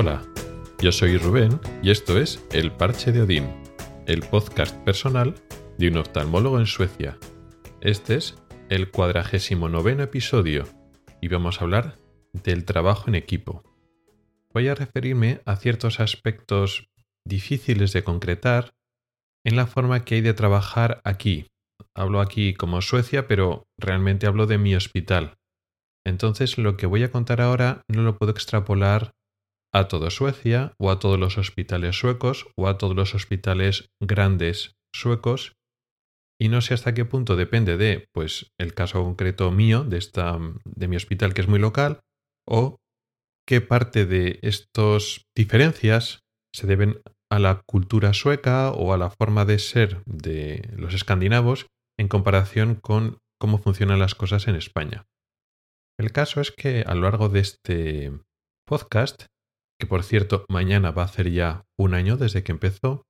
Hola, yo soy Rubén y esto es El Parche de Odín, el podcast personal de un oftalmólogo en Suecia. Este es el cuadragésimo noveno episodio y vamos a hablar del trabajo en equipo. Voy a referirme a ciertos aspectos difíciles de concretar en la forma que hay de trabajar aquí. Hablo aquí como Suecia, pero realmente hablo de mi hospital. Entonces lo que voy a contar ahora no lo puedo extrapolar a toda Suecia o a todos los hospitales suecos o a todos los hospitales grandes suecos y no sé hasta qué punto depende de pues el caso concreto mío de esta de mi hospital que es muy local o qué parte de estas diferencias se deben a la cultura sueca o a la forma de ser de los escandinavos en comparación con cómo funcionan las cosas en España. El caso es que a lo largo de este podcast que por cierto mañana va a hacer ya un año desde que empezó,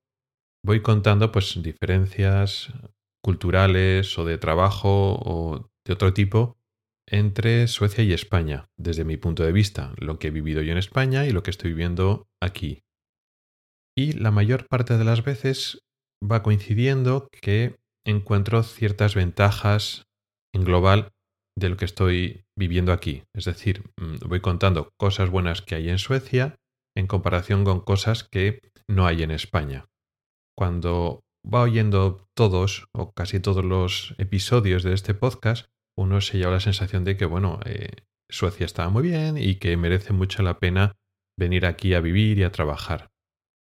voy contando pues diferencias culturales o de trabajo o de otro tipo entre Suecia y España, desde mi punto de vista, lo que he vivido yo en España y lo que estoy viviendo aquí. Y la mayor parte de las veces va coincidiendo que encuentro ciertas ventajas en global de lo que estoy viviendo aquí. Es decir, mm, voy contando cosas buenas que hay en Suecia en comparación con cosas que no hay en España. Cuando va oyendo todos o casi todos los episodios de este podcast, uno se lleva la sensación de que, bueno, eh, Suecia está muy bien y que merece mucho la pena venir aquí a vivir y a trabajar.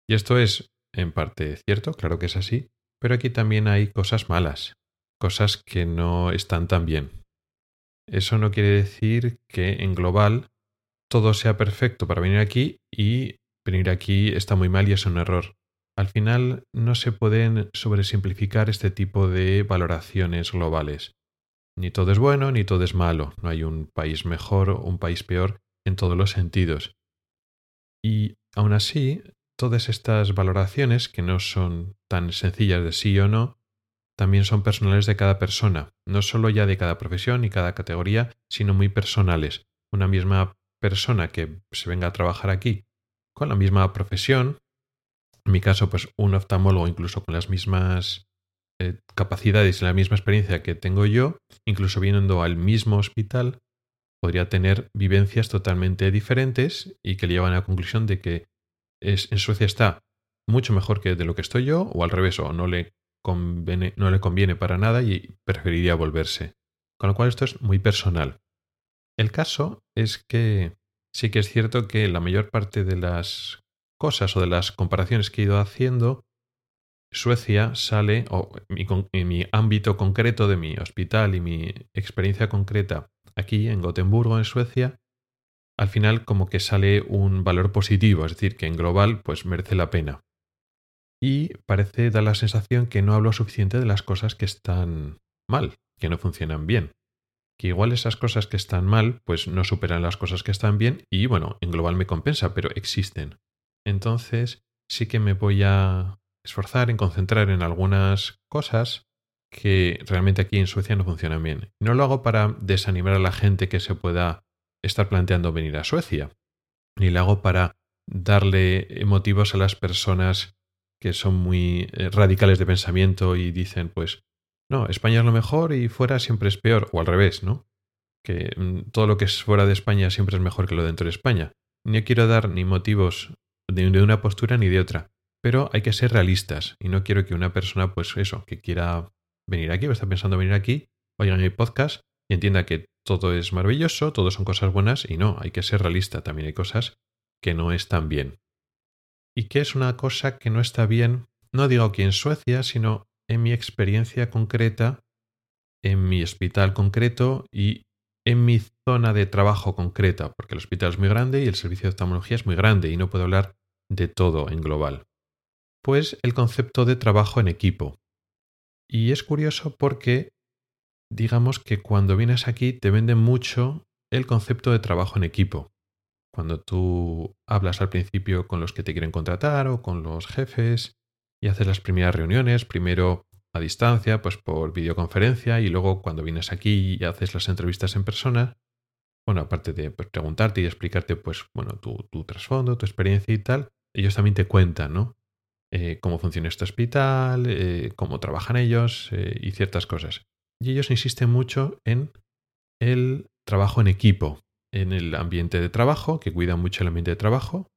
Y esto es, en parte, cierto, claro que es así, pero aquí también hay cosas malas, cosas que no están tan bien. Eso no quiere decir que en global todo sea perfecto para venir aquí y venir aquí está muy mal y es un error. Al final no se pueden sobresimplificar este tipo de valoraciones globales. Ni todo es bueno ni todo es malo. No hay un país mejor o un país peor en todos los sentidos. Y aún así, todas estas valoraciones, que no son tan sencillas de sí o no, también son personales de cada persona, no solo ya de cada profesión y cada categoría, sino muy personales. Una misma persona que se venga a trabajar aquí con la misma profesión, en mi caso, pues un oftalmólogo incluso con las mismas eh, capacidades y la misma experiencia que tengo yo, incluso viniendo al mismo hospital, podría tener vivencias totalmente diferentes y que le llevan a la conclusión de que es, en Suecia está mucho mejor que de lo que estoy yo, o al revés, o no le no le conviene para nada y preferiría volverse. Con lo cual esto es muy personal. El caso es que sí que es cierto que la mayor parte de las cosas o de las comparaciones que he ido haciendo, Suecia sale, o en mi ámbito concreto de mi hospital y mi experiencia concreta aquí en Gotemburgo, en Suecia, al final como que sale un valor positivo, es decir, que en global pues merece la pena y parece dar la sensación que no hablo suficiente de las cosas que están mal, que no funcionan bien. Que igual esas cosas que están mal, pues no superan las cosas que están bien y bueno, en global me compensa, pero existen. Entonces sí que me voy a esforzar en concentrar en algunas cosas que realmente aquí en Suecia no funcionan bien. No lo hago para desanimar a la gente que se pueda estar planteando venir a Suecia, ni lo hago para darle motivos a las personas que son muy eh, radicales de pensamiento y dicen, pues, no, España es lo mejor y fuera siempre es peor, o al revés, ¿no? Que mm, todo lo que es fuera de España siempre es mejor que lo dentro de España. Ni quiero dar ni motivos de, de una postura ni de otra, pero hay que ser realistas y no quiero que una persona, pues eso, que quiera venir aquí o está pensando venir aquí, oiga mi podcast y entienda que todo es maravilloso, todo son cosas buenas y no, hay que ser realista, también hay cosas que no están bien y que es una cosa que no está bien, no digo aquí en Suecia, sino en mi experiencia concreta, en mi hospital concreto y en mi zona de trabajo concreta, porque el hospital es muy grande y el servicio de oftalmología es muy grande y no puedo hablar de todo en global. Pues el concepto de trabajo en equipo. Y es curioso porque digamos que cuando vienes aquí te venden mucho el concepto de trabajo en equipo. Cuando tú hablas al principio con los que te quieren contratar o con los jefes y haces las primeras reuniones, primero a distancia, pues por videoconferencia, y luego cuando vienes aquí y haces las entrevistas en persona, bueno, aparte de pues, preguntarte y explicarte, pues, bueno, tu, trasfondo, tu experiencia y tal, ellos también te cuentan, ¿no? Eh, cómo funciona este hospital, eh, cómo trabajan ellos eh, y ciertas cosas. Y ellos insisten mucho en el trabajo en equipo, en el ambiente de trabajo, que cuidan mucho el ambiente de trabajo.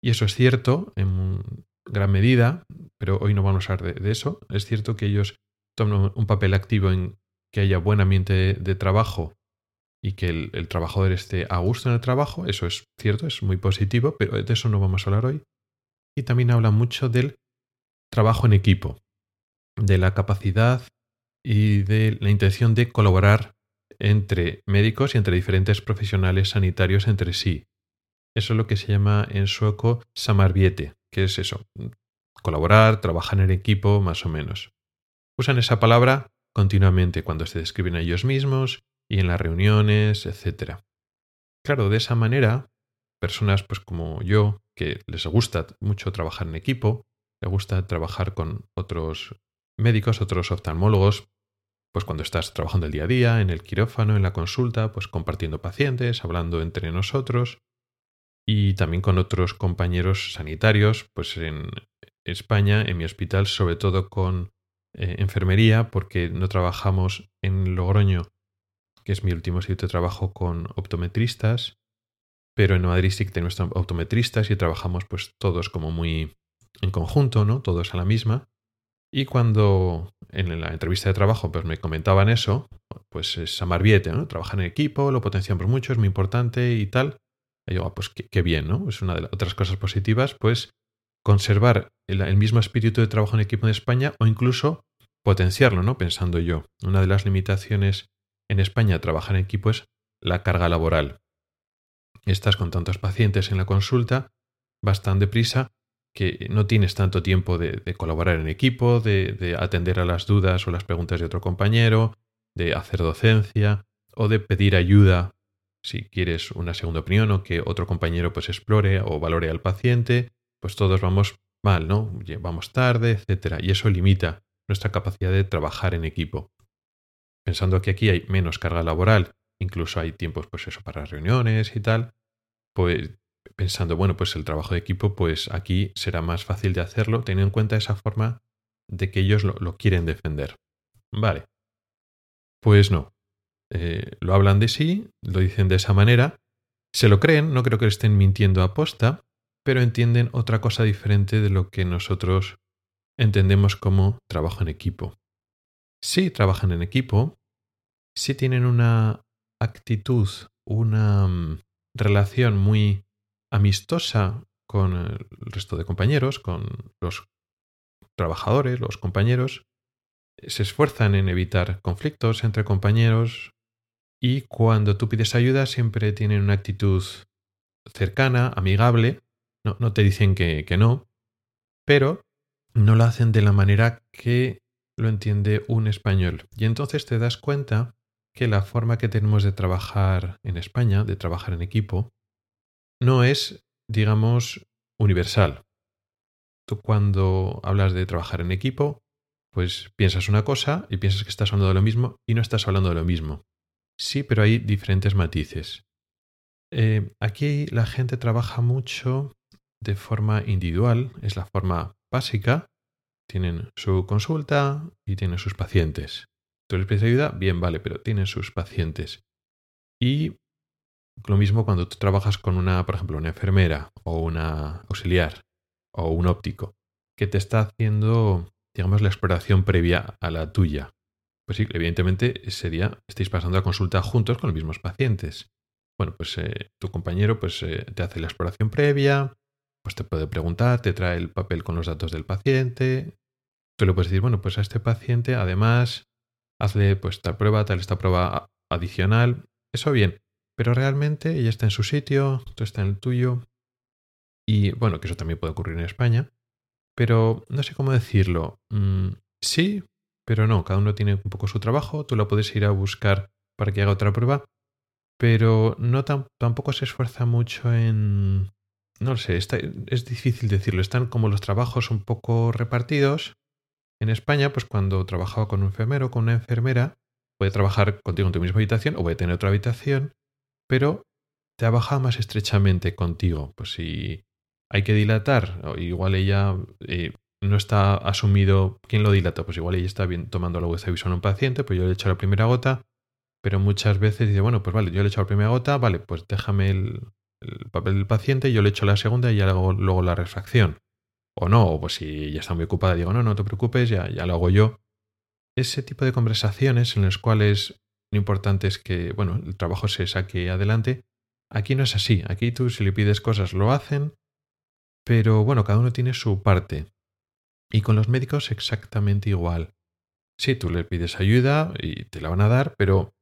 Y eso es cierto en gran medida, pero hoy no vamos a hablar de, eso. Es cierto que ellos toman un papel activo en que haya buen ambiente de, trabajo y que el, el, trabajador esté a gusto en el trabajo. Eso es cierto, es muy positivo, pero de eso no vamos a hablar hoy. Y también habla mucho del trabajo en equipo, de la capacidad y de la intención de colaborar entre médicos y entre diferentes profesionales sanitarios entre sí. Eso es lo que se llama en sueco samarbiete, que es eso, colaborar, trabajar en equipo, más o menos. Usan esa palabra continuamente cuando se describen a ellos mismos y en las reuniones, etc. Claro, de esa manera, personas pues como yo, que les gusta mucho trabajar en equipo, les gusta trabajar con otros médicos, otros oftalmólogos, pues cuando estás trabajando el día a día, en el quirófano, en la consulta, pues compartiendo pacientes, hablando entre nosotros y también con otros compañeros sanitarios, pues en España, en mi hospital, sobre todo con eh, enfermería, porque no trabajamos en Logroño, que es mi último sitio de trabajo con optometristas, pero en Madrid sí que tenemos optometristas y trabajamos pues todos como muy en conjunto, ¿no? Todos a la misma. Y cuando en la entrevista de trabajo pues me comentaban eso, pues es amarbiete, ¿no? Trabajar en equipo, lo potenciamos mucho, es muy importante y tal. Y yo, ah, pues qué, bien, ¿no? Es una de las otras cosas positivas, pues conservar el, mismo espíritu de trabajo en equipo en España o incluso potenciarlo, ¿no? Pensando yo. Una de las limitaciones en España a trabajar en equipo es la carga laboral. Estás con tantos pacientes en la consulta, vas tan deprisa que no tienes tanto tiempo de, colaborar en equipo, de, atender a las dudas o las preguntas de otro compañero, de hacer docencia o de pedir ayuda si quieres una segunda opinión o que otro compañero pues explore o valore al paciente, pues todos vamos mal, ¿no? Vamos tarde, etcétera, y eso limita nuestra capacidad de trabajar en equipo. Pensando que aquí hay menos carga laboral, incluso hay tiempos pues eso para reuniones y tal, pues pensando, bueno, pues el trabajo de equipo, pues aquí será más fácil de hacerlo, teniendo en cuenta esa forma de que ellos lo, quieren defender. Vale. Pues no. Eh, lo hablan de sí, lo dicen de esa manera, se lo creen, no creo que estén mintiendo a posta, pero entienden otra cosa diferente de lo que nosotros entendemos como trabajo en equipo. Sí trabajan en equipo, sí tienen una actitud, una mm, relación muy amistosa con el resto de compañeros, con los trabajadores, los compañeros, se esfuerzan en evitar conflictos entre compañeros y cuando tú pides ayuda siempre tienen una actitud cercana, amigable, no, no te dicen que, que no, pero no lo hacen de la manera que lo entiende un español. Y entonces te das cuenta que la forma que tenemos de trabajar en España, de trabajar en equipo, no es, digamos, universal. Tú cuando hablas de trabajar en equipo, pues piensas una cosa y piensas que estás hablando de lo mismo y no estás hablando de lo mismo. Sí, pero hay diferentes matices. Eh, aquí la gente trabaja mucho de forma individual, es la forma básica. Tienen su consulta y tienen sus pacientes. ¿Tú les pides ayuda? Bien, vale, pero tienen sus pacientes. Y lo mismo cuando tú trabajas con una, por ejemplo, una enfermera o una auxiliar o un óptico que te está haciendo, digamos, la exploración previa a la tuya. Pues sí, evidentemente ese día estáis pasando la consulta juntos con los mismos pacientes. Bueno, pues eh, tu compañero pues, eh, te hace la exploración previa, pues te puede preguntar, te trae el papel con los datos del paciente. Tú le puedes decir, bueno, pues a este paciente además hazle pues tal prueba, tal esta prueba adicional. Eso bien, pero realmente ella está en su sitio, tú estás en el tuyo. Y bueno, que eso también puede ocurrir en España. Pero no sé cómo decirlo. Mm, sí, pero no. Cada uno tiene un poco su trabajo. Tú la puedes ir a buscar para que haga otra prueba. Pero no tampoco se esfuerza mucho en... No sé, es difícil decirlo. Están como los trabajos un poco repartidos. En España, pues cuando trabajaba con un enfermero con una enfermera, puede trabajar contigo en tu misma habitación o puede tener otra habitación pero bajado más estrechamente contigo. Pues si hay que dilatar, o igual ella eh, no está asumido quién lo dilata, pues igual ella está bien tomando la visual a un paciente, pues yo le he hecho la primera gota, pero muchas veces dice, bueno, pues vale, yo le he hecho la primera gota, vale, pues déjame el, papel del paciente, yo le he hecho la segunda y ya hago luego la refracción. O no, o pues si ella está muy ocupada, digo, no, no te preocupes, ya, ya lo hago yo. Ese tipo de conversaciones en las cuales lo importante es que, bueno, el trabajo se saque adelante, aquí no es así. Aquí tú si le pides cosas lo hacen, pero bueno, cada uno tiene su parte. Y con los médicos exactamente igual. Sí, tú le pides ayuda y te la van a dar, pero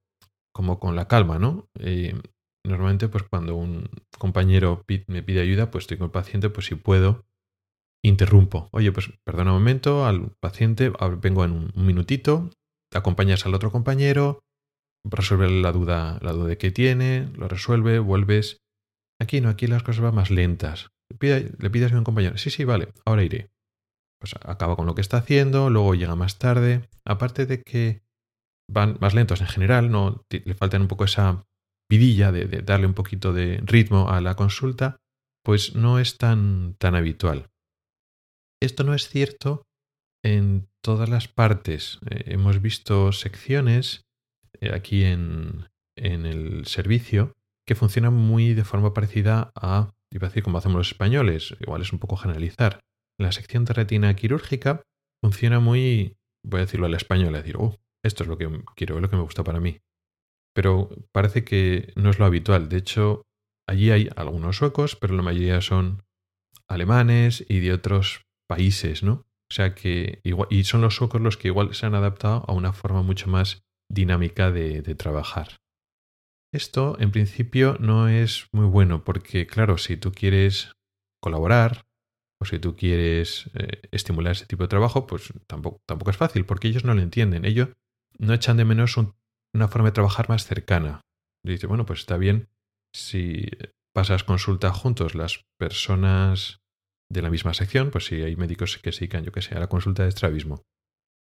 como con la calma, ¿no? Eh, normalmente, pues cuando un compañero me pide ayuda, pues estoy con el paciente, pues si puedo, interrumpo. Oye, pues perdona un momento al paciente, vengo en un minutito, acompañas al otro compañero, resuelve la duda, la duda que tiene, lo resuelve, vuelves. Aquí no, aquí las cosas van más lentas. Le, pides a un compañero, sí, sí, vale, ahora iré. Pues acaba con lo que está haciendo, luego llega más tarde. Aparte de que van más lentos en general, no le faltan un poco esa vidilla de, darle un poquito de ritmo a la consulta, pues no es tan, tan habitual. Esto no es cierto en todas las partes. Eh, hemos visto secciones eh, aquí en, en, el servicio que funcionan muy de forma parecida a, iba a decir como hacemos los españoles, igual es un poco generalizar. La sección de retina quirúrgica funciona muy, voy a decirlo al español, a decir, oh, esto es lo que quiero, es lo que me gusta para mí. Pero parece que no es lo habitual. De hecho, allí hay algunos suecos, pero la mayoría son alemanes y de otros países, ¿no? O sea que igual, y son los suecos los que igual se han adaptado a una forma mucho más dinámica de, trabajar. Esto, en principio, no es muy bueno porque, claro, si tú quieres colaborar o si tú quieres eh, estimular ese tipo de trabajo, pues tampoco, tampoco es fácil porque ellos no lo entienden. Ellos no echan de menos una forma de trabajar más cercana. dice, bueno, pues está bien si pasas consulta juntos las personas de la misma sección, pues si hay médicos que se yo que sé, a la consulta de estrabismo.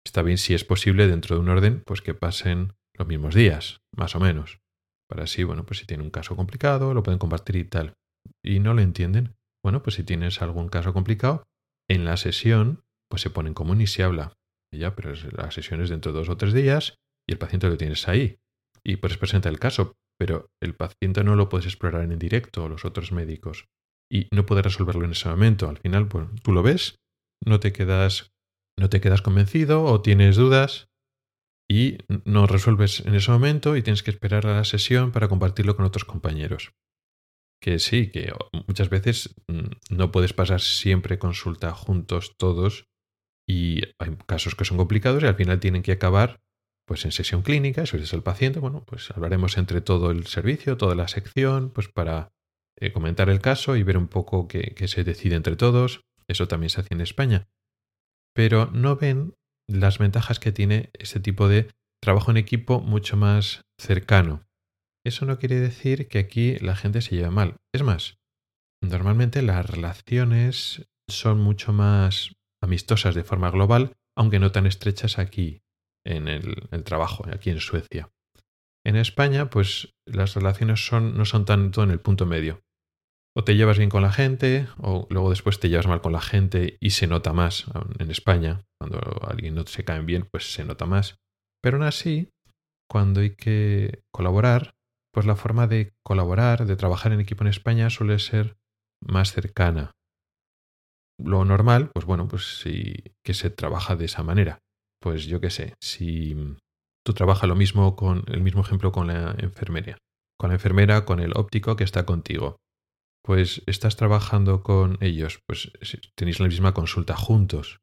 Está bien si es posible dentro de un orden, pues que pasen los mismos días, más o menos. Para así, bueno, pues si tiene un caso complicado, lo pueden compartir y tal. Y no lo entienden. Bueno, pues si tienes algún caso complicado, en la sesión, pues se pone en común y se habla. ya, pero la sesión es dentro de dos o tres días el paciente lo tienes ahí. Y puedes presentar el caso, pero el paciente no lo puedes explorar en directo, los otros médicos y no puedes resolverlo en ese momento. Al final, tú lo ves, no te quedas, no te quedas convencido o tienes dudas y no resuelves en ese momento y tienes que esperar a la sesión para compartirlo con otros compañeros. Que sí, que muchas veces mm, no puedes pasar siempre consulta juntos todos y hay casos que son complicados y al final tienen que acabar pues en sesión clínica, eso es el paciente, bueno, pues hablaremos entre todo el servicio, toda la sección, pues para eh, comentar el caso y ver un poco qué, se decide entre todos. Eso también se hace en España. Pero no ven las ventajas que tiene ese tipo de trabajo en equipo mucho más cercano. Eso no quiere decir que aquí la gente se lleve mal. Es más, normalmente las relaciones son mucho más amistosas de forma global, aunque no tan estrechas aquí en el, trabajo, aquí en Suecia. En España, pues las relaciones son, no son tanto en el punto medio o te llevas bien con la gente, o luego después te llevas mal con la gente y se nota más en España. Cuando alguien no se cae bien, pues se nota más. Pero aún así, cuando hay que colaborar, pues la forma de colaborar, de trabajar en equipo en España suele ser más cercana. Lo normal, pues bueno, pues sí que se trabaja de esa manera. Pues yo qué sé, si tú trabajas lo mismo con el mismo ejemplo con la enfermería, con la enfermera, con el óptico que está contigo pues estás trabajando con ellos, pues tenéis la misma consulta juntos.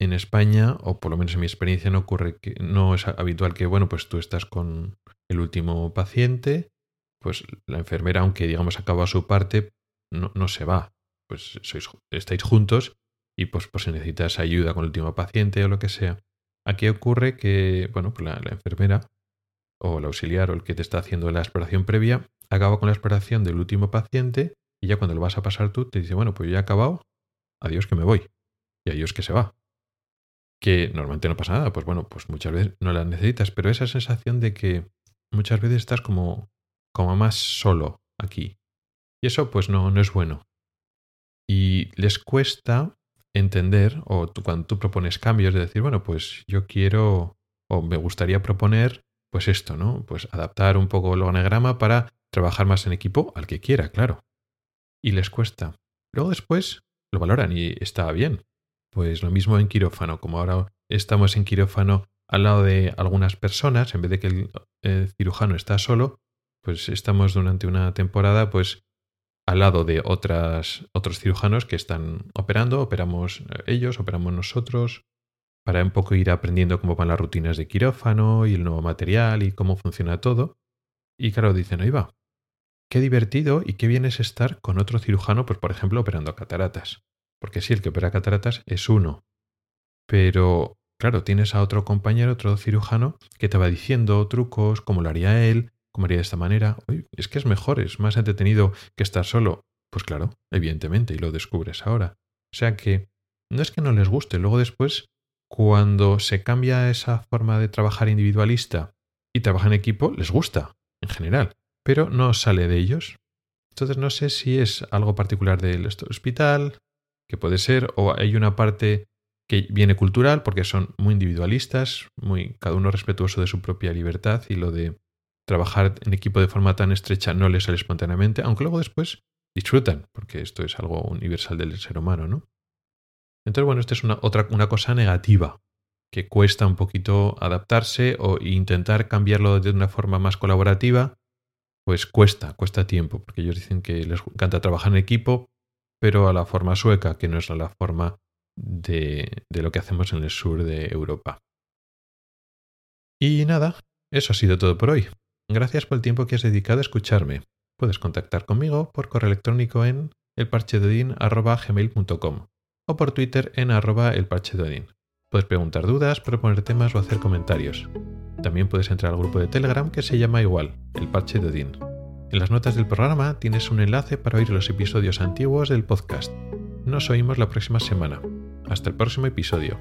En España, o por lo menos en mi experiencia, no ocurre que no es habitual que, bueno, pues tú estás con el último paciente, pues la enfermera, aunque digamos acaba su parte, no, no se va. Pues sois, estáis juntos y pues, pues si necesitas ayuda con el último paciente o lo que sea. Aquí ocurre que, bueno, pues la, la enfermera o el auxiliar o el que te está haciendo la exploración previa acaba con la exploración del último paciente y ya cuando lo vas a pasar tú te dice, bueno, pues ya he acabado, adiós que me voy y adiós que se va. Que normalmente no pasa nada, pues bueno, pues muchas veces no la necesitas, pero esa sensación de que muchas veces estás como como más solo aquí. Y eso pues no, no es bueno. Y les cuesta entender, o tú, cuando tú propones cambios, de decir, bueno, pues yo quiero, o me gustaría proponer, pues esto, ¿no? Pues adaptar un poco el organigrama para trabajar más en equipo, al que quiera, claro. Y les cuesta. Luego después lo valoran y está bien. Pues lo mismo en quirófano, como ahora estamos en quirófano al lado de algunas personas, en vez de que el, cirujano está solo, pues estamos durante una temporada pues al lado de otros cirujanos que están operando, operamos ellos, operamos nosotros, para un poco ir aprendiendo cómo van las rutinas de quirófano y el nuevo material y cómo funciona todo. Y claro, dicen, ahí va, qué divertido y qué bien es estar con otro cirujano, pues por ejemplo, operando cataratas. Porque sí, el que opera cataratas es uno. Pero, claro, tienes a otro compañero, otro cirujano, que te va diciendo trucos, cómo lo haría él, cómo haría de esta manera. es que es mejor, es más entretenido que estar solo. Pues claro, evidentemente, y lo descubres ahora. O sea que no es que no les guste, luego después, cuando se cambia esa forma de trabajar individualista y trabaja en equipo, les gusta, en general, pero no sale de ellos. Entonces no sé si es algo particular del hospital, que puede ser, o hay una parte que viene cultural porque son muy individualistas, muy cada uno respetuoso de su propia libertad y lo de trabajar en equipo de forma tan estrecha no les sale espontáneamente, aunque luego después disfrutan, porque esto es algo universal del ser humano, ¿no? Entonces, bueno, esta es una, otra, una cosa negativa, que cuesta un poquito adaptarse o intentar cambiarlo de una forma más colaborativa, pues cuesta, cuesta tiempo, porque ellos dicen que les encanta trabajar en equipo, pero a la forma sueca, que no es la forma de, de lo que hacemos en el sur de Europa. Y nada, eso ha sido todo por hoy. Gracias por el tiempo que has dedicado a escucharme. Puedes contactar conmigo por correo electrónico en elparchedodin.gmail.com o por Twitter en arroba elparchedodin. Puedes preguntar dudas, proponer temas o hacer comentarios. También puedes entrar al grupo de Telegram que se llama igual, El Parche de Odín. En las notas del programa tienes un enlace para oír los episodios antiguos del podcast. Nos oímos la próxima semana. Hasta el próximo episodio.